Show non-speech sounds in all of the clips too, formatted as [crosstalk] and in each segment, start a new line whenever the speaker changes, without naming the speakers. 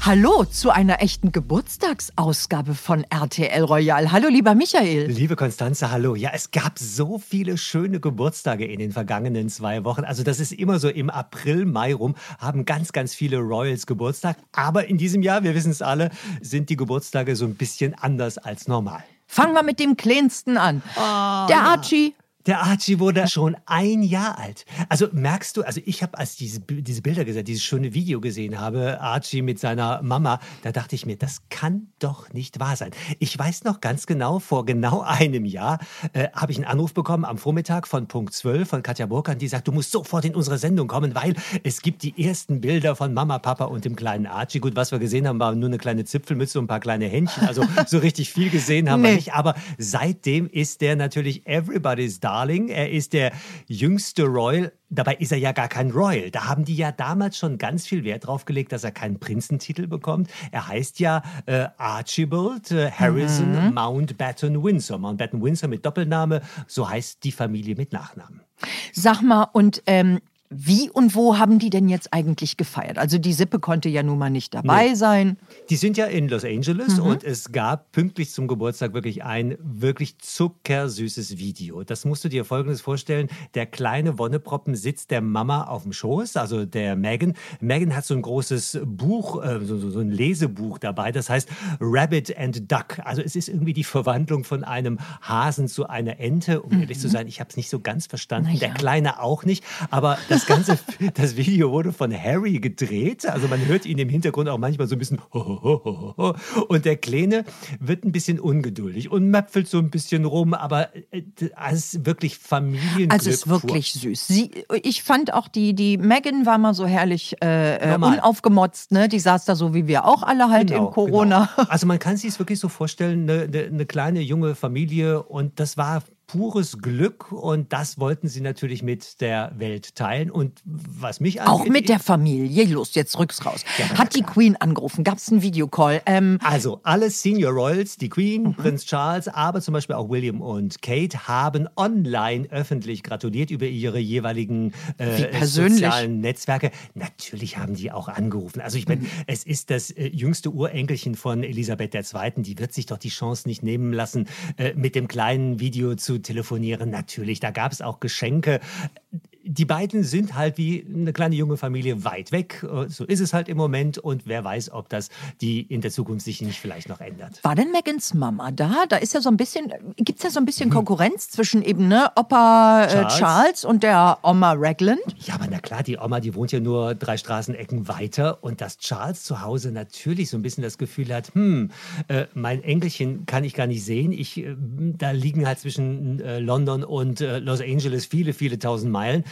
Hallo zu einer echten Geburtstagsausgabe von RTL Royal. Hallo, lieber Michael.
Liebe Konstanze, hallo. Ja, es gab so viele schöne Geburtstage in den vergangenen zwei Wochen. Also das ist immer so im April, Mai rum, haben ganz, ganz viele Royals Geburtstag. Aber in diesem Jahr, wir wissen es alle, sind die Geburtstage so ein bisschen anders als normal.
Fangen wir mit dem Kleinsten an.
Oh,
Der Archie.
Der Archie wurde schon ein Jahr alt. Also merkst du, also ich habe, als diese, diese Bilder gesehen, dieses schöne Video gesehen habe, Archie mit seiner Mama, da dachte ich mir, das kann doch nicht wahr sein. Ich weiß noch ganz genau, vor genau einem Jahr äh, habe ich einen Anruf bekommen am Vormittag von Punkt 12 von Katja Burkhardt, die sagt, du musst sofort in unsere Sendung kommen, weil es gibt die ersten Bilder von Mama, Papa und dem kleinen Archie. Gut, was wir gesehen haben, war nur eine kleine Zipfelmütze und ein paar kleine Händchen. Also so richtig viel gesehen haben
Nee.
wir nicht. Aber seitdem ist der natürlich Everybody's Darling. Er ist der jüngste Royal. Dabei ist er ja gar kein Royal. Da haben die ja damals schon ganz viel Wert drauf gelegt, dass er keinen Prinzentitel bekommt. Er heißt ja äh, Archibald äh, Harrison Mountbatten Windsor. Mountbatten Windsor mit Doppelname, so heißt die Familie mit Nachnamen.
Sag mal, und ähm, wie und wo haben die denn jetzt eigentlich gefeiert? Also die Sippe konnte ja nun mal nicht dabei
Nee.
sein.
Die sind ja in Los Angeles und es gab pünktlich zum Geburtstag wirklich ein wirklich zuckersüßes Video. Das musst du dir folgendes vorstellen. Der kleine Wonneproppen sitzt der Mama auf dem Schoß, also der Megan. Megan hat so ein großes Buch, äh, so, so so ein Lesebuch dabei, das heißt Rabbit and Duck. Also es ist irgendwie die Verwandlung von einem Hasen zu einer Ente. Um ehrlich zu sein, ich habe es nicht so ganz verstanden.
Na
Der
ja.
Kleine auch nicht. Aber das ganze, das Video wurde von Harry gedreht. Also man hört ihn im Hintergrund auch manchmal so ein bisschen und der Kleine wird ein bisschen ungeduldig und möpfelt so ein bisschen rum. Aber äh, es ist wirklich Familienglück.
Also es ist wirklich süß. Sie, ich fand auch die, die Megan war mal so herrlich äh, äh, unaufgemotzt, ne? Die saß da so wie wir auch alle halt
Genau,
in Corona.
Genau. Also man kann sich es wirklich so vorstellen, eine, eine, eine kleine junge Familie und das war pures Glück und das wollten sie natürlich mit der Welt teilen und was mich
Auch
angeht,
mit der Familie. Los, jetzt rück's raus.
Ja,
Hat die Queen angerufen? Gab es einen Videocall? Ähm,
Also alle Senior Royals, die
Mhm.
Queen, Prinz Charles, aber zum Beispiel auch William und Kate haben online öffentlich gratuliert über ihre jeweiligen äh, sozialen Netzwerke. Natürlich haben die auch angerufen. Also ich meine,
Mhm.
es ist das äh, jüngste Urenkelchen von Elisabeth II. Die wird sich doch die Chance nicht nehmen lassen, äh, mit dem kleinen Video zu telefonieren. Natürlich, da gab es auch Geschenke. Die beiden sind halt wie eine kleine junge Familie weit weg. Äh, So ist es halt im Moment. Und wer weiß, ob das die in der Zukunft sich nicht vielleicht noch ändert.
War denn Megans Mama da? Da ist ja so ein bisschen, gibt es ja so ein
Mhm.
bisschen Konkurrenz zwischen eben ne, Opa äh, Charles.
Charles.
und der Oma Ragland.
Ja, aber na klar, die Oma, die wohnt ja nur drei Straßenecken weiter. Und dass Charles zu Hause natürlich so ein bisschen das Gefühl hat, hm, äh, mein Enkelchen kann ich gar nicht sehen. Ich, äh, da liegen halt zwischen äh, London und Los Angeles viele, viele tausend Meilen.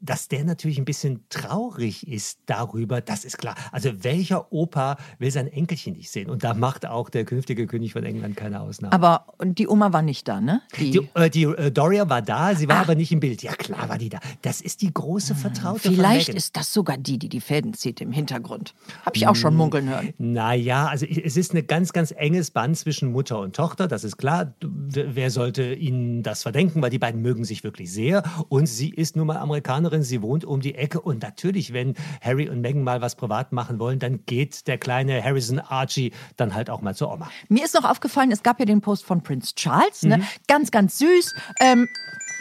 Dass der natürlich ein bisschen traurig ist darüber, das ist klar. Also welcher Opa will sein Enkelchen nicht sehen? Und da macht auch der künftige König von England keine Ausnahme.
Aber die Oma war nicht da, ne?
Die, äh, die äh, Doria war da, sie war aber nicht im Bild. Ja, klar war die da. Das ist die große Vertraute von
Vielleicht ist das sogar die, die die Fäden zieht im Hintergrund. Habe ich auch schon
Mm.
munkeln hören.
Naja, also es ist ein ganz, ganz enges Band zwischen Mutter und Tochter, das ist klar. Wer sollte ihnen das verdenken, weil die beiden mögen sich wirklich sehr. Und sie ist nun mal Amerikanerin, sie wohnt um die Ecke. Und natürlich, wenn Harry und Meghan mal was privat machen wollen, dann geht der kleine Harrison Archie dann halt auch mal zur Oma.
Mir ist noch aufgefallen, es gab ja den Post von Prince Charles,
Mhm.
ne? Ganz, ganz süß. Ähm,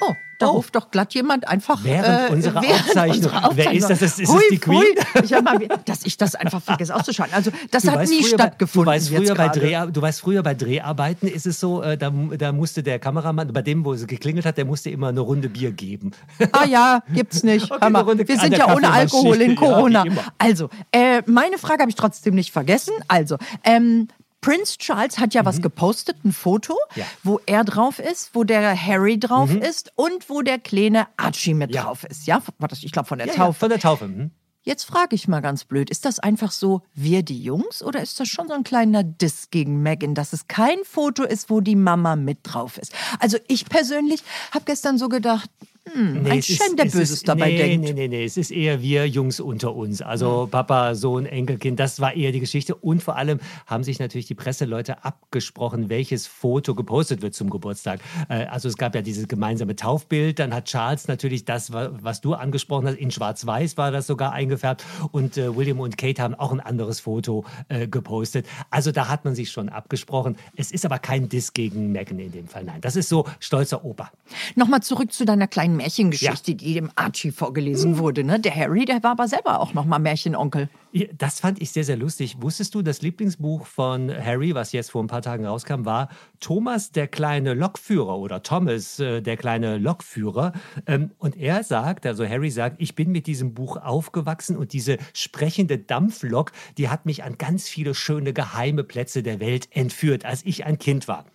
oh, da
Oh.
ruft doch glatt jemand einfach.
Während unserer Aufzeichnung. Wer ist das? Ist- ist es
Hui,
die Queen?
Ich mal, dass ich das einfach vergesse auszuschalten. Also, das
Du
hat nie
früher bei-
stattgefunden.
Du weißt, früher bei. Dreh, du weißt, früher bei Dreharbeiten ist es so, äh, da, da musste der Kameramann, bei dem, wo es geklingelt hat, der musste immer eine Runde Bier geben. [laughs]
Ah ja, gibt's nicht.
Okay, Runde
wir sind ja ohne. Alkohol in [laughs]
Ja,
Corona.
immer.
also, äh, meine Frage habe ich trotzdem nicht vergessen. Also, ähm, Prince Charles hat ja was gepostet, ein Foto,
Mhm. Ja.
wo er drauf ist, wo der Harry drauf ist und wo der kleine Archie mit
Ja.
drauf ist. Ja, war das, ich glaube von der
Ja,
Taufe.
von der Taufe. hm.
Jetzt frage ich mal ganz blöd, ist das einfach so wir die Jungs oder ist das schon so ein kleiner Diss gegen Megan, dass es kein Foto ist, wo die Mama mit drauf ist? Also ich persönlich habe gestern so gedacht, Hm, ein Schem, der Böses
ist,
dabei
nee,
denkt.
Nee, nee, nee, es ist eher wir Jungs unter uns. Also
Hm.
Papa, Sohn, Enkelkind, das war eher die Geschichte. Und vor allem haben sich natürlich die Presseleute abgesprochen, welches Foto gepostet wird zum Geburtstag. Äh, Also es gab ja dieses gemeinsame Taufbild. Dann hat Charles natürlich das, wa- was du angesprochen hast, in schwarz-weiß war das sogar eingefärbt. Und äh, William und Kate haben auch ein anderes Foto äh, gepostet. Also da hat man sich schon abgesprochen. Es ist aber kein Diss gegen Meghan in dem Fall. Nein, das ist so stolzer Opa.
Nochmal zurück zu deiner kleinen Märchengeschichte, die dem Archie vorgelesen wurde. Ne? Der Harry, der war aber selber auch nochmal Märchenonkel.
Ja, Das fand ich sehr, sehr lustig. Wusstest du, das Lieblingsbuch von Harry, was jetzt vor ein paar Tagen rauskam, war Thomas der kleine Lokführer oder Thomas äh, der kleine Lokführer. Ähm, und er sagt, also Harry sagt, ich bin mit diesem Buch aufgewachsen und diese sprechende Dampflok, die hat mich an ganz viele schöne geheime Plätze der Welt entführt, als ich ein Kind war.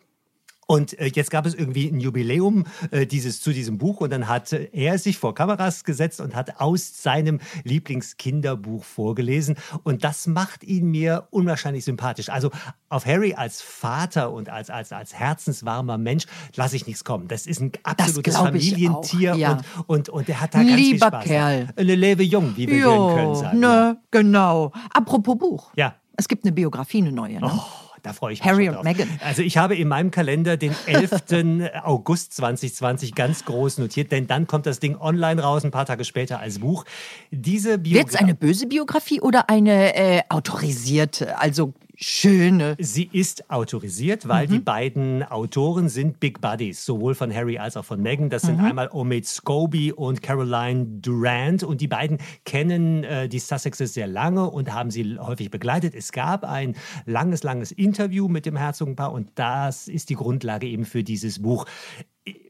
Und äh, jetzt gab es irgendwie ein Jubiläum äh, dieses, zu diesem Buch und dann hat äh, er sich vor Kameras gesetzt und hat aus seinem Lieblingskinderbuch vorgelesen. Und das macht ihn mir unwahrscheinlich sympathisch. Also auf Harry als Vater und als, als, als herzenswarmer Mensch lasse ich nichts kommen. Das ist ein absolutes Familientier
auch, ja.
und, und, und der hat da ganz viel
Lieber
Spaß.
Kerl.
Eine Lebe Jung, wie wir hier in Köln
Jo,
sagen.
ne,
Ja.
genau. Apropos Buch.
Ja.
Es gibt eine Biografie, eine neue. Ne?
Oh, da freue ich mich
Harry und. Meghan.
Also ich habe in meinem Kalender den [laughs] 11. August 2020 ganz groß notiert, denn dann kommt das Ding online raus, ein paar Tage später als Buch. Diese
Wird es eine böse Biografie oder eine äh, autorisierte, also schöne?
Sie ist autorisiert, weil
Mhm.
die beiden Autoren sind Big Buddies, sowohl von Harry als auch von Meghan. Das sind
Mhm.
einmal Omid Scobie und Caroline Durant und die beiden kennen äh, die Sussexes sehr lange und haben sie häufig begleitet. Es gab ein langes, langes Interview mit dem Herzogenpaar und das ist die Grundlage eben für dieses Buch.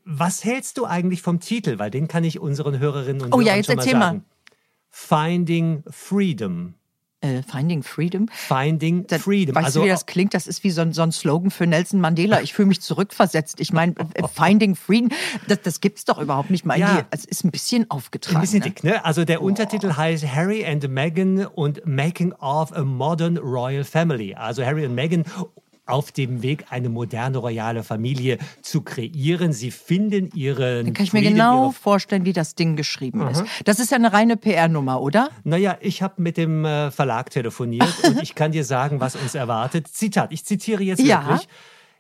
Was hältst du eigentlich vom Titel? Weil den kann ich unseren Hörerinnen und
Oh
Hörern
ja, jetzt
schon mal. sagen. Finding Freedom.
Äh, Finding Freedom?
Finding
Das,
Freedom.
Weißt
also
du, wie das klingt? Das ist wie so ein, so ein Slogan für Nelson Mandela. Ich fühle mich zurückversetzt. Ich meine, äh, Finding Freedom, das, das gibt's doch überhaupt nicht mal.
Ja.
Es ist ein bisschen aufgetragen.
Ein bisschen
ne?
dick, ne? Also der Untertitel heißt Harry and Meghan und Making of a Modern Royal Family. Also Harry und Meghan auf dem Weg, eine moderne royale Familie zu kreieren. Sie finden ihren.
Dann kann ich mir
Freedom,
genau vorstellen, wie das Ding geschrieben ist. Das ist ja eine reine PR-Nummer, oder?
Naja, ich habe mit dem äh, Verlag telefoniert [laughs] und ich kann dir sagen, was uns erwartet. Zitat, ich zitiere jetzt
Ja.
wirklich.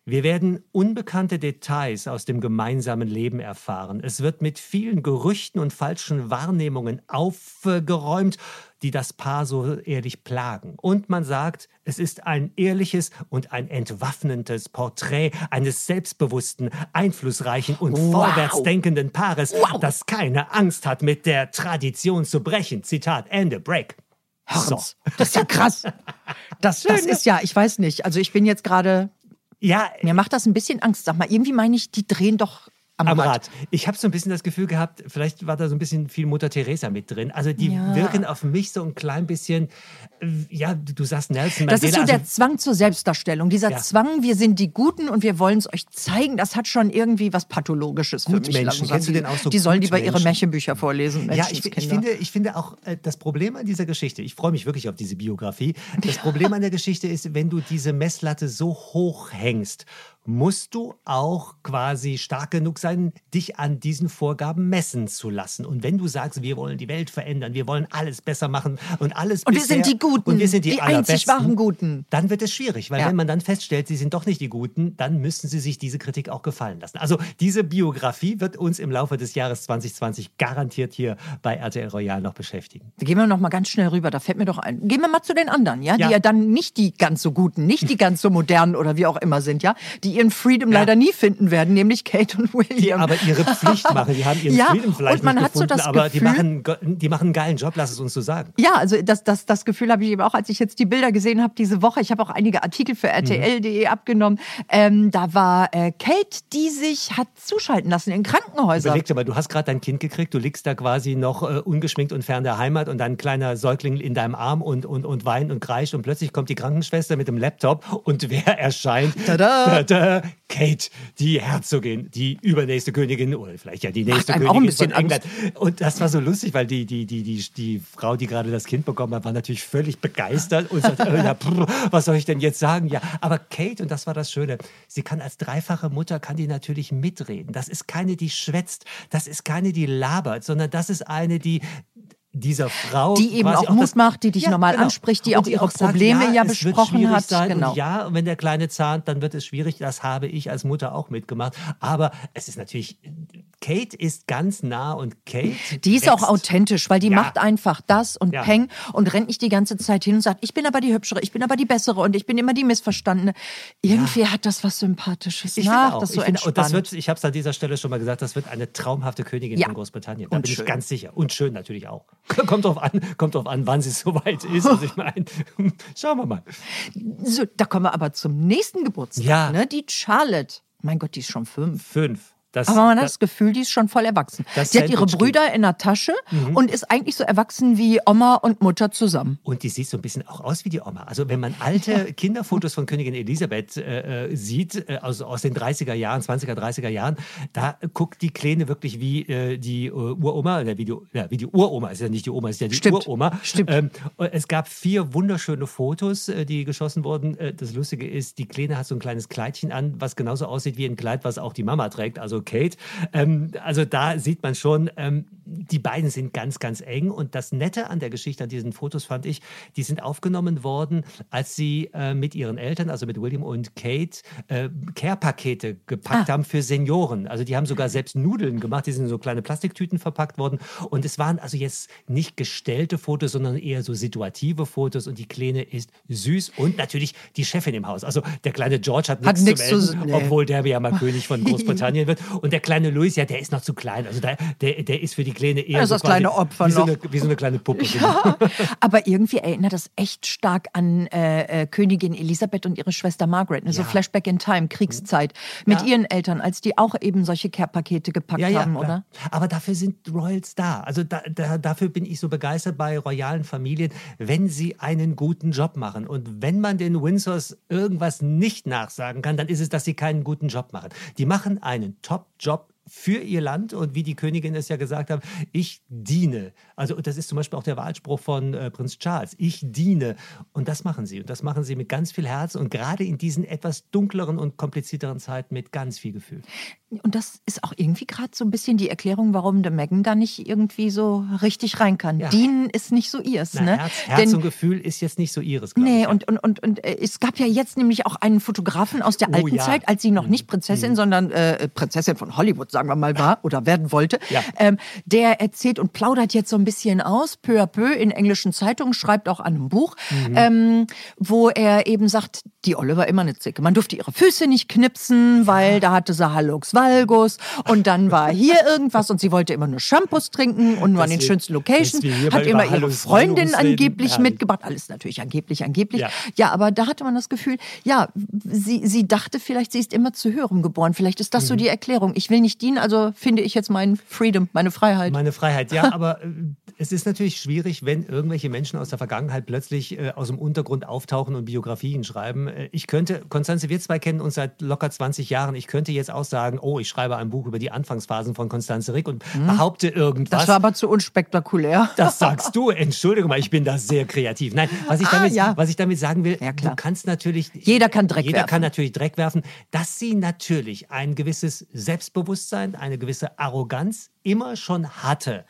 Wir werden unbekannte Details aus dem gemeinsamen Leben erfahren. Es wird mit vielen Gerüchten und falschen Wahrnehmungen aufgeräumt, die das Paar so ehrlich plagen. Und man sagt, es ist ein ehrliches und ein entwaffnendes Porträt eines selbstbewussten, einflussreichen und
Wow.
vorwärtsdenkenden Paares, das keine Angst hat, mit der Tradition zu brechen. Zitat Ende. Break.
Hörens. Das ist ja krass. Das, das
ne?
ist ja, ich weiß nicht. Also ich bin jetzt gerade,
Ja,
mir macht das ein bisschen Angst. Sag mal, irgendwie meine ich, die drehen doch am,
am
Rad.
Rad. Ich habe so ein bisschen das Gefühl gehabt, vielleicht war da so ein bisschen viel Mutter Teresa mit drin. Also die
Ja.
wirken auf mich so ein klein bisschen, äh, ja, du sagst Nelson
Das
Mandela.
ist so der
also,
Zwang zur Selbstdarstellung. Dieser
Ja.
Zwang, wir sind die Guten und wir wollen es euch zeigen, das hat schon irgendwie was Pathologisches für mich.
Gutmenschen.
langsam.
Kennst du
die,
den Ausdruck
die sollen lieber ihre? Märchenbücher vorlesen.
ja, ich, ich, finde, ich finde auch, äh, das Problem an dieser Geschichte, ich freue mich wirklich auf diese Biografie, das Problem an der Geschichte ist, wenn du diese Messlatte so hoch hängst, musst du auch quasi stark genug sein, dich an diesen Vorgaben messen zu lassen. Und wenn du sagst, wir wollen die Welt verändern, wir wollen alles besser machen und alles
Und wir
bisher-
sind die Guten,
und wir sind die,
die einzig wahren Guten.
dann wird es schwierig, weil
Ja.
wenn man dann feststellt, sie sind doch nicht die Guten, dann müssen sie sich diese Kritik auch gefallen lassen. Also diese Biografie wird uns im Laufe des Jahres 2020 garantiert hier bei RTL Royal noch beschäftigen.
Gehen wir noch mal ganz schnell rüber, da fällt mir doch ein. Gehen wir mal zu den anderen, ja,
Ja.
die ja dann nicht die ganz so guten, nicht die ganz so modernen oder wie auch immer sind, ja, die ihren Freedom leider nie finden werden, nämlich Kate und William.
Die aber ihre Pflicht machen. Die haben ihren [laughs]
Ja,
Freedom vielleicht
und man
nicht
hat so
gefunden,
das
aber die
Gefühl-
machen, go- die machen einen geilen Job, lass es uns so sagen.
Ja, also das, das, das Gefühl habe ich eben auch, als ich jetzt die Bilder gesehen habe diese Woche. Ich habe auch einige Artikel für RTL.de abgenommen. Ähm, da war äh, Kate, die sich hat zuschalten lassen in Krankenhäusern.
Überleg dir mal, du hast gerade dein Kind gekriegt, du liegst da quasi noch äh, ungeschminkt und fern der Heimat und dein kleiner Säugling in deinem Arm und, und, und weint und kreischt und plötzlich kommt die Krankenschwester mit dem Laptop und wer erscheint?
Tada!
Tada! Kate, die Herzogin, die übernächste Königin oder vielleicht ja die nächste
einem auch ein
Königin
bisschen
von England. Und das war so lustig, weil die, die, die, die, die Frau, die gerade das Kind bekommen hat, war natürlich völlig begeistert und sagt, äh, ja, prr, was soll ich denn jetzt sagen? Ja, aber Kate, und das war das Schöne, sie kann als dreifache Mutter, kann die natürlich mitreden. Das ist keine, die schwätzt, das ist keine, die labert, sondern das ist eine, die dieser Frau.
Die eben
quasi
auch Mut macht, die dich normal anspricht, die
Und
auch ihre
sagt,
Probleme ja
wird
besprochen hat.
Sein.
Genau.
Und ja, und wenn der Kleine zahnt, dann wird es schwierig. Das habe ich als Mutter auch mitgemacht. Aber es ist natürlich, Kate ist ganz nah und Kate.
Die ist auch
wächst.
authentisch, weil die
Ja.
macht einfach das und
Ja.
Peng und rennt nicht die ganze Zeit hin und sagt, ich bin aber die Hübschere, ich bin aber die Bessere und ich bin immer die Missverstandene. Irgendwie hat das was Sympathisches.
Ich
Ach,
auch.
das so
ich finde, und das wird, ich habe es an dieser Stelle schon mal gesagt, das wird eine traumhafte Königin
Ja.
von Großbritannien. Da
Und
bin ich
schön.
ganz sicher. Und schön natürlich auch. [laughs] Kommt drauf an, kommt drauf an, wann sie soweit ist. Also ich meine, schauen wir mal.
so, da kommen wir aber zum nächsten Geburtstag.
Ja.
Ne? Die Charlotte. Mein Gott, die ist schon fünf.
Fünf. Das,
Aber man hat
das,
das Gefühl, die ist schon voll erwachsen.
Das
Sie hat ihre Brüder in der Tasche
Mhm.
und ist eigentlich so erwachsen wie Oma und Mutter zusammen.
Und die sieht so ein bisschen auch aus wie die Oma. Also wenn man alte Kinderfotos von Königin Elisabeth äh, äh, sieht, äh, also aus den 30er Jahren, 20er, 30er Jahren, da guckt die Kleine wirklich wie äh, die äh, Uroma, äh, wie, die, ja, wie die Uroma, ist ja nicht die Oma, ist ja die
Stimmt.
Uroma.
Stimmt.
Ähm, es gab vier wunderschöne Fotos, die geschossen wurden. Das Lustige ist, die Kleine hat so ein kleines Kleidchen an, was genauso aussieht wie ein Kleid, was auch die Mama trägt, also Kate. Ähm, also da sieht man schon, ähm, die beiden sind ganz, ganz eng. Und das Nette an der Geschichte, an diesen Fotos fand ich, die sind aufgenommen worden, als sie äh, mit ihren Eltern, also mit William und Kate, äh, Care-Pakete gepackt haben für Senioren. Also die haben sogar selbst Nudeln gemacht, die sind in so kleine Plastiktüten verpackt worden. Und es waren also jetzt nicht gestellte Fotos, sondern eher so situative Fotos. Und die Kleine ist süß und natürlich die Chefin im Haus. Also der kleine George hat
Hat
nichts zu- melden,
nee.
obwohl der ja mal [laughs] König von Großbritannien wird. Und der kleine Louis, ja, der ist noch zu klein. Also der, der, der ist für die Kleine eher
Er ist
so
das kleine Opfer
wie so,
noch.
eine, wie so eine kleine Puppe. genau.
Ja, [laughs] aber irgendwie erinnert das echt stark an äh, äh, Königin Elisabeth und ihre Schwester Margaret. Ne? So
Ja.
Flashback in Time, Kriegszeit. Mit
Ja.
ihren Eltern, als die auch eben solche Care-Pakete gepackt haben, oder?
Aber dafür sind Royals da. Also da, da, dafür bin ich so begeistert bei royalen Familien, wenn sie einen guten Job machen. Und wenn man den Windsors irgendwas nicht nachsagen kann, dann ist es, dass sie keinen guten Job machen. Die machen einen Top-Job für ihr Land und wie die Königin es ja gesagt hat, ich diene. Also das ist zum Beispiel auch der Wahlspruch von äh, Prinz Charles. Ich diene. Und das machen sie. Und das machen sie mit ganz viel Herz und gerade in diesen etwas dunkleren und komplizierteren Zeiten mit ganz viel Gefühl.
Und das ist auch irgendwie gerade so ein bisschen die Erklärung, warum der Megan da nicht irgendwie so richtig rein kann.
Ja.
Dienen ist nicht so ihrs,
Na,
ne?
Herz, Herz
Denn-
und Gefühl ist jetzt nicht so ihres,
Nee,
ich.
und, und, und, und äh, es gab ja jetzt nämlich auch einen Fotografen aus der
Oh,
alten
ja.
Zeit, als sie noch nicht Prinzessin, sondern äh, Prinzessin von Hollywood, sagen wir mal, war oder werden wollte.
Ja.
Ähm, der erzählt und plaudert jetzt so ein bisschen aus, peu à peu in englischen Zeitungen, schreibt auch an einem Buch, ähm, wo er eben sagt, die Olle war immer eine Zicke. Man durfte ihre Füße nicht knipsen, weil da hatte sie Hallux Valgus und dann war hier [laughs] irgendwas und sie wollte immer nur Shampoos trinken und nur an den schönsten Locations, hat immer ihre Freundin
reden.
angeblich
Herrlich.
mitgebracht. Alles natürlich angeblich, angeblich.
Ja.
Ja. aber da hatte man das Gefühl, ja, sie, sie dachte vielleicht, sie ist immer zu höherem geboren. Vielleicht ist
Mhm.
das so die Erklärung. Ich will nicht dienen, also finde ich jetzt meinen Freedom, meine Freiheit.
Meine Freiheit, ja, [laughs] aber äh, es ist natürlich schwierig, wenn irgendwelche Menschen aus der Vergangenheit plötzlich äh, aus dem Untergrund auftauchen und Biografien schreiben. Äh, ich könnte, Konstanze, wir zwei kennen uns seit locker 20 Jahren. Ich könnte jetzt auch sagen, oh, ich schreibe ein Buch über die Anfangsphasen von Konstanze Rick und behaupte irgendwas.
Das war aber zu unspektakulär. [laughs]
Das sagst du. Entschuldigung mal, ich bin da sehr kreativ. Nein, was ich
Ah,
damit,
ja.
was ich damit sagen will,
Ja,
du kannst natürlich.
Jeder kann Dreck
jeder
werfen.
kann natürlich Dreck werfen. Dass sie natürlich ein gewisses Selbstbewusstsein, eine gewisse Arroganz immer schon hatte.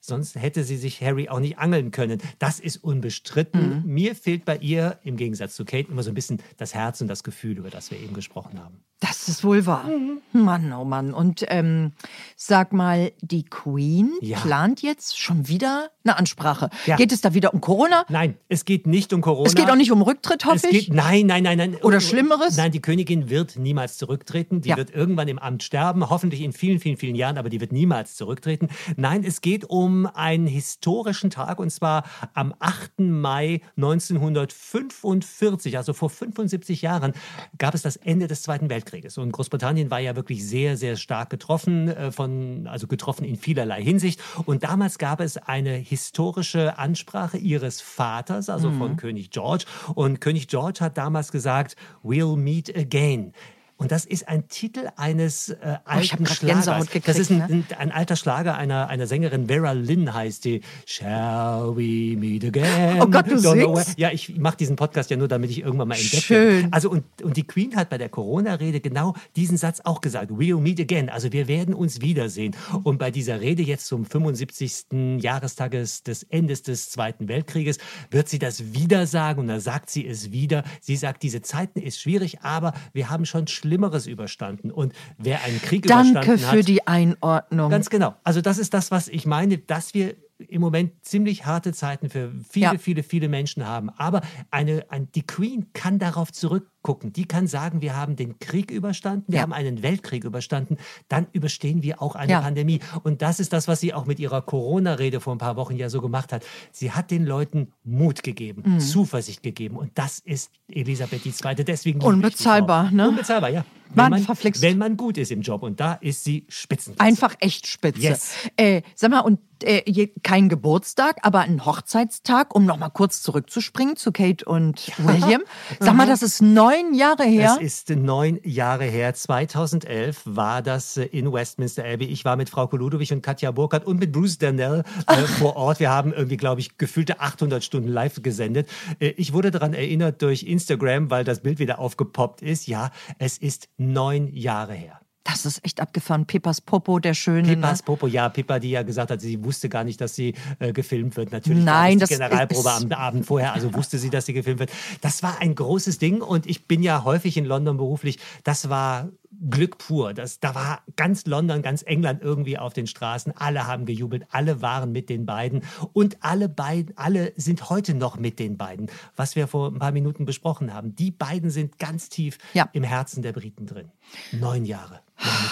Sonst hätte sie sich Harry auch nicht angeln können. Das ist unbestritten.
Mhm.
Mir fehlt bei ihr im Gegensatz zu Kate immer so ein bisschen das Herz und das Gefühl, über das wir eben gesprochen haben.
Das ist wohl wahr.
Mhm.
Mann, oh Mann. Und ähm, sag mal, die Queen
Ja.
plant jetzt schon wieder eine Ansprache.
Ja.
Geht es da wieder um Corona?
Nein, es geht nicht um Corona.
Es geht auch nicht um Rücktritt, hoffe
Es
ich.
geht, nein, nein, nein, nein.
Oder Schlimmeres?
Nein, die Königin wird niemals zurücktreten. Die
Ja.
wird irgendwann im Amt sterben, hoffentlich in vielen, vielen, vielen Jahren, aber die wird niemals zurücktreten. Nein, es geht um einen historischen Tag und zwar am 8. Mai 1945, also vor 75 Jahren, gab es das Ende des Zweiten Weltkrieges. Und Großbritannien war ja wirklich sehr, sehr stark getroffen, äh, von, also getroffen in vielerlei Hinsicht. Und damals gab es eine historische Ansprache ihres Vaters, also von König George. Und König George hat damals gesagt, we'll meet again. Und das ist ein Titel eines äh,
Oh,
alten
grad
Schlagers.
Gekriegt,
das ist ein,
ne?
ein, ein alter Schlager einer, einer Sängerin, Vera Lynn heißt die. Shall we meet again?
Oh Gott, du
Don't Ja, ich mache diesen Podcast ja nur, damit ich irgendwann mal entdecke.
Schön.
Also und, und die Queen hat bei der Corona-Rede genau diesen Satz auch gesagt. We'll meet again. Also wir werden uns wiedersehen. Und bei dieser Rede jetzt zum 75. Jahrestag des, des Endes des Zweiten Weltkrieges wird sie das wieder sagen. Und da sagt sie es wieder. Sie sagt, diese Zeiten ist schwierig, aber wir haben schon Schlimmeres überstanden. Und wer einen Krieg
Danke
überstanden hat,
für die Einordnung.
Ganz genau. Also das ist das, was ich meine, dass wir im Moment ziemlich harte Zeiten für viele,
Ja.
viele, viele Menschen haben. Aber eine, ein, die Queen kann darauf zurückgucken. Die kann sagen, wir haben den Krieg überstanden, wir
Ja.
haben einen Weltkrieg überstanden, dann überstehen wir auch eine
Ja.
Pandemie. Und das ist das, was sie auch mit ihrer Corona-Rede vor ein paar Wochen ja so gemacht hat. Sie hat den Leuten Mut gegeben,
Mhm.
Zuversicht gegeben. Und das ist Elisabeth II. Deswegen
Unbezahlbar, ne?
Unbezahlbar, ja. Wenn, man,
verflixt.
wenn man gut ist im Job. Und da ist sie Spitzenklasse.
Einfach echt spitze.
Yes.
Äh, sag mal, und äh, kein Geburtstag, aber ein Hochzeitstag, um noch mal kurz zurückzuspringen zu Kate und William. [laughs] Sag mal, das ist neun Jahre her.
Es ist neun Jahre her. 2011 war das äh, in Westminster Abbey. Ich war mit Frau Koludowich und Katja Burkhardt und mit Bruce Darnell äh, vor Ort. Wir haben irgendwie, glaube ich, gefühlte 800 Stunden live gesendet. Äh, ich wurde daran erinnert durch Instagram, weil das Bild wieder aufgepoppt ist. Ja, es ist neun Jahre her.
Das ist echt abgefahren. Pepas Popo, der Schöne.
Pippas
ne?
Popo, ja, Pippa, die ja gesagt hat, sie wusste gar nicht, dass sie äh, gefilmt wird. Natürlich
Nein,
es die
das
Generalprobe
ist-
am Abend vorher, also wusste sie, dass sie gefilmt wird. Das war ein großes Ding und ich bin ja häufig in London beruflich. Das war Glück pur. Das, da war ganz London, ganz England irgendwie auf den Straßen. Alle haben gejubelt, alle waren mit den beiden und alle beiden, alle sind heute noch mit den beiden, was wir vor ein paar Minuten besprochen haben. Die beiden sind ganz tief
Ja.
im Herzen der Briten drin. Neun Jahre.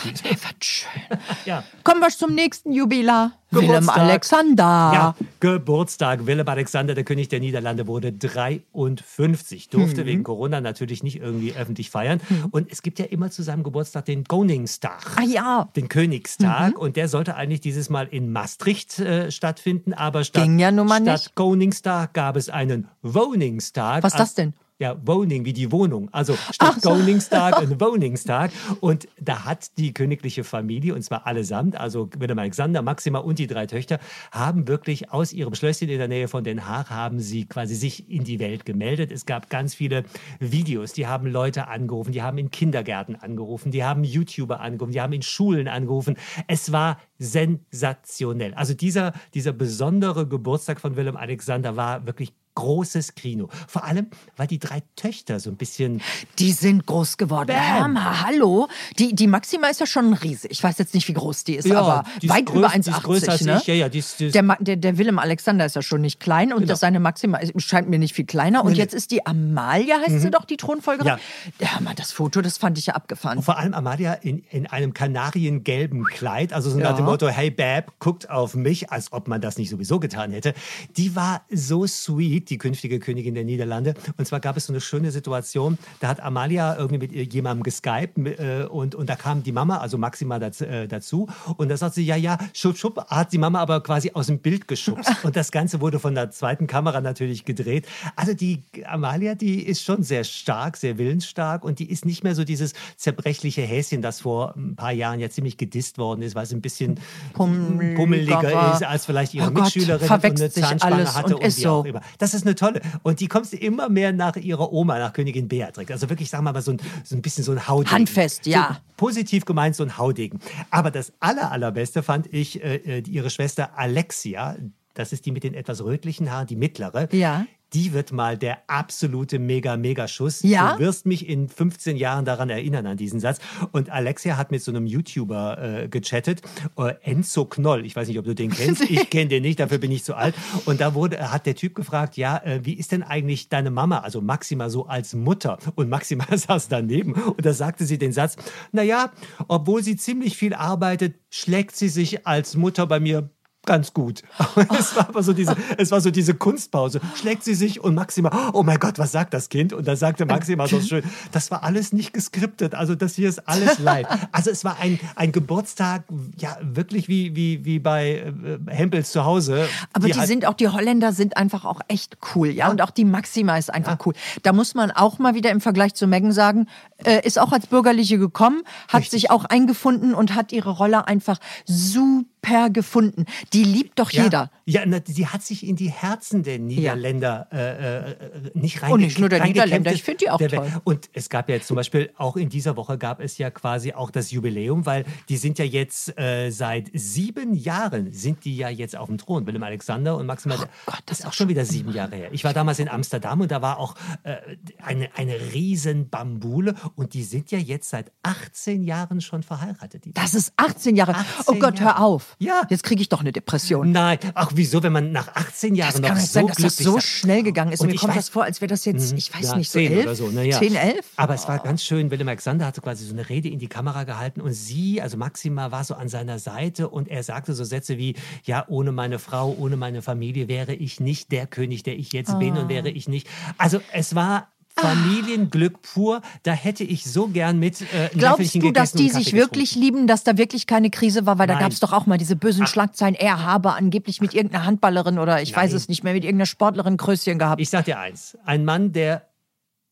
Güte.
Ey, was schön. [laughs]
Ja.
Kommen wir zum nächsten Jubilar. Willem. Alexander.
Ja, Geburtstag. Willem Alexander, der König der Niederlande, wurde 53. Durfte
Mhm.
wegen Corona natürlich nicht irgendwie öffentlich feiern. Und es gibt ja immer zu seinem Geburtstag den Koningstag.
Ah ja.
Den Königstag. Und der sollte eigentlich dieses Mal in Maastricht äh, stattfinden. Aber statt,
Ging ja nun mal
statt
nicht.
Koningstag gab es einen Woningstag.
Was ist das denn?
Ja, Woning, wie die Wohnung. Also statt
so.
Koningstag [laughs] ein Woningstag. Und da hat die königliche Familie, und zwar allesamt, also Willem Alexander, Maxima und die drei Töchter, haben wirklich aus ihrem Schlösschen in der Nähe von Den Haag, haben sie quasi sich in die Welt gemeldet. Es gab ganz viele Videos, die haben Leute angerufen, die haben in Kindergärten angerufen, die haben YouTuber angerufen, die haben in Schulen angerufen. Es war sensationell. Also dieser, dieser besondere Geburtstag von Willem Alexander war wirklich großes Kino. Vor allem, weil die drei Töchter so ein bisschen
Die sind groß geworden.
Bam.
Hammer, hallo. Die, die Maxima ist ja schon riesig. Ich weiß jetzt nicht, wie groß die ist, aber
die ist
weit
größ-
über
die ist größer
1,80.
als
Ne?
Ja, ja, die ist, die ist
Der, der, der Willem Alexander ist ja schon nicht klein und
Genau.
das seine Maxima scheint mir nicht viel kleiner. Und
Nee,
jetzt ist die Amalia, heißt sie doch, die Thronfolgerin.
Ja.
Ja, mal das Foto, das fand ich ja abgefahren.
Und vor allem Amalia in, in einem kanariengelben Kleid, also so
Ja.
nach dem Motto, hey Bab, guckt auf mich, als ob man das nicht sowieso getan hätte. Die war so sweet, die künftige Königin der Niederlande. Und zwar gab es so eine schöne Situation, da hat Amalia irgendwie mit jemandem geskypt äh, und, und da kam die Mama, also Maxima daz, äh, dazu und da sagt sie, ja, ja, schub, schub, hat die Mama aber quasi aus dem Bild geschubst. [laughs] Und das Ganze wurde von der zweiten Kamera natürlich gedreht. Also die Amalia, die ist schon sehr stark, sehr willensstark und die ist nicht mehr so dieses zerbrechliche Häschen, das vor ein paar Jahren ja ziemlich gedisst worden ist, weil es ein bisschen
Pummeliger
pummeliger ist als vielleicht ihre
Oh Gott,
Mitschülerin und
verwechselt
eine
sich
Zahnspange
alles
hatte
und
und,
ist
wie
so.
auch immer. Das ist eine tolle. Und die kommst du immer mehr nach ihrer Oma, nach Königin Beatrix. Also wirklich, sagen wir mal, so ein, so ein bisschen so ein Haudegen.
Handfest, ja.
So positiv gemeint, so ein Haudegen. Aber das aller, allerbeste fand ich äh, äh, ihre Schwester Alexia. Das ist die mit den etwas rötlichen Haaren, die mittlere.
Ja.
Die wird mal der absolute Mega-Mega-Schuss.
Ja?
Du wirst mich in 15 Jahren daran erinnern, an diesen Satz. Und Alexia hat mit so einem YouTuber äh, gechattet, äh, Enzo Knoll. Ich weiß nicht, ob du den kennst. [laughs] Ich kenne den nicht, dafür bin ich zu alt. Und da wurde, hat der Typ gefragt, ja, äh, wie ist denn eigentlich deine Mama, also Maxima, so als Mutter? Und Maxima [laughs] saß daneben und da sagte sie den Satz, naja, obwohl sie ziemlich viel arbeitet, schlägt sie sich als Mutter bei mir ganz gut. [laughs] Es war aber so diese, es war so diese Kunstpause. Schlägt sie sich und Maxima, oh mein Gott, was sagt das Kind? Und da sagte Maxima so schön, das war alles nicht geskriptet. Also das hier ist alles live. [laughs] Also es war ein, ein Geburtstag, ja, wirklich wie, wie, wie bei äh, Hempels zu Hause.
Aber die, die sind auch, die Holländer sind einfach auch echt cool, ja. Und auch die Maxima ist einfach cool. Da muss man auch mal wieder im Vergleich zu Megan sagen, äh, ist auch als Bürgerliche gekommen, hat Richtig. sich auch eingefunden und hat ihre Rolle einfach super super gefunden. Die liebt doch
ja,
jeder.
Ja, sie hat sich in die Herzen der Niederländer ja. äh, äh, nicht reingekriegt.
Und nicht nur der Niederländer, ich finde die auch toll.
Und es gab ja jetzt zum Beispiel, auch in dieser Woche gab es ja quasi auch das Jubiläum, weil die sind ja jetzt äh, seit sieben Jahren, sind die ja jetzt auf dem Thron. Willem Alexander und Maximilian. Oh Gott, das ist auch schon wieder sieben Jahre her. Ich war damals in Amsterdam und da war auch äh, eine, eine riesen Bambule und die sind ja jetzt seit 18 Jahren schon verheiratet.
das ist 18 Jahre. 18 oh Gott, Jahre. hör auf. Ja. Jetzt kriege ich doch eine Depression.
Nein, ach wieso, wenn man nach 18 Jahren das noch kann so sein, dass das
so schnell gegangen ist. Und, mir kommt weiß, das vor, als wäre das jetzt, mhm. ich weiß ja, nicht, so 10 elf, oder so. Na, ja. 10, 11?
Aber es war ganz schön, Willem Alexander hatte quasi so eine Rede in die Kamera gehalten und sie, also Maxima, war so an seiner Seite und er sagte so Sätze wie, ja, ohne meine Frau, ohne meine Familie wäre ich nicht der König, der ich jetzt oh. bin und wäre ich nicht. Also es war Familienglück pur. Da hätte ich so gern mit. Äh,
Glaubst du, dass die sich wirklich lieben, dass da wirklich keine Krise war? Weil Nein. da gab es doch auch mal diese bösen Ach. Schlagzeilen. Er habe angeblich mit irgendeiner Handballerin oder ich Nein. weiß es nicht mehr, mit irgendeiner Sportlerin Kröschen gehabt.
Ich sag dir eins: Ein Mann, der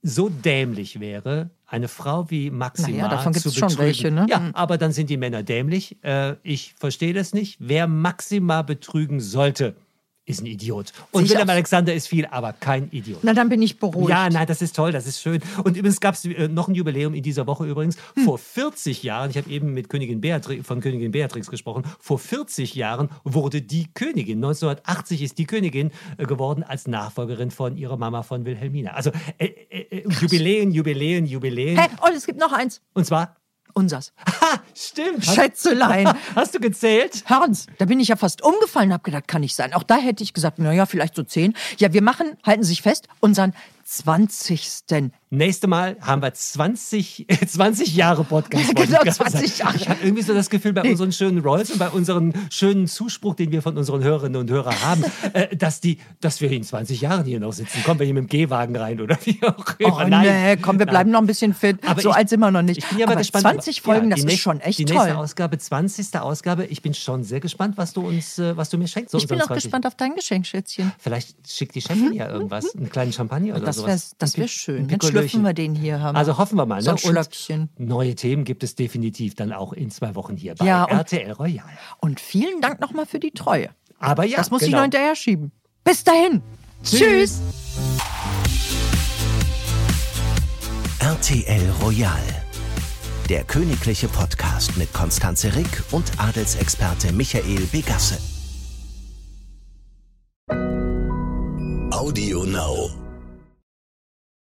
so dämlich wäre, eine Frau wie Maxima naja, davon zu betrügen. Schon welche, ne? Ja, mhm. aber dann sind die Männer dämlich. Äh, ich verstehe das nicht. Wer Maxima betrügen sollte, ist ein Idiot. Und Wilhelm Alexander ist viel, aber kein Idiot.
Na, dann bin ich beruhigt.
Ja, nein, das ist toll, das ist schön. Und übrigens gab es äh, noch ein Jubiläum in dieser Woche übrigens. Hm. Vor 40 Jahren, ich habe eben mit Königin Beatrix, von Königin Beatrix gesprochen, vor 40 Jahren wurde die Königin, 1980 ist die Königin äh, geworden als Nachfolgerin von ihrer Mama von Wilhelmina. Also äh, äh, äh Jubiläen, Jubiläen, Jubiläen.
Hä? Und es gibt noch eins.
Und zwar?
Unsers.
Ha, stimmt.
Schätzelein. [laughs]
Hast du gezählt?
Hans, da bin ich ja fast umgefallen, hab gedacht, kann nicht sein. Auch da hätte ich gesagt, naja, vielleicht so zehn. Ja, wir machen, halten Sie sich fest, unseren 20.
Nächste Mal haben wir 20, 20 [laughs] Jahre Podcast.
genau, 20
Jahre. Ich habe irgendwie so das Gefühl, bei unseren schönen Rolls und bei unserem schönen Zuspruch, den wir von unseren Hörerinnen und Hörern haben, äh, dass, die, dass wir in 20 Jahren hier noch sitzen. Kommen wir hier mit dem Gehwagen rein oder wie auch
immer. Oh, Nein. nee, komm, wir bleiben Nein. noch ein bisschen fit. Aber so ich, alt sind wir noch nicht. Ich bin ja aber gespannt. 20 Folgen, ja, das ist schon echt
die
toll.
Die nächste Ausgabe, 20. Ausgabe. Ich bin schon sehr gespannt, was du uns, äh, was du mir schenkst.
So ich bin auch 20. gespannt auf dein Geschenk, Schätzchen.
Vielleicht schickt die Chefin ja irgendwas, einen kleinen Champagner oder
das
sowas.
Das wäre schön. Dann schlüpfen wir den hier.
Haben. Also hoffen wir mal.
So ein ne? Schlöckchen.
neue Themen gibt es definitiv dann auch in zwei Wochen hier bei ja, RTL Royal.
Und vielen Dank nochmal für die Treue.
Aber ja,
das muss genau. ich noch hinterher schieben. Bis dahin. Tschüss. Tschüss.
RTL Royal. Der königliche Podcast mit Konstanze Rick und Adelsexperte Michael Begasse. Audio Now.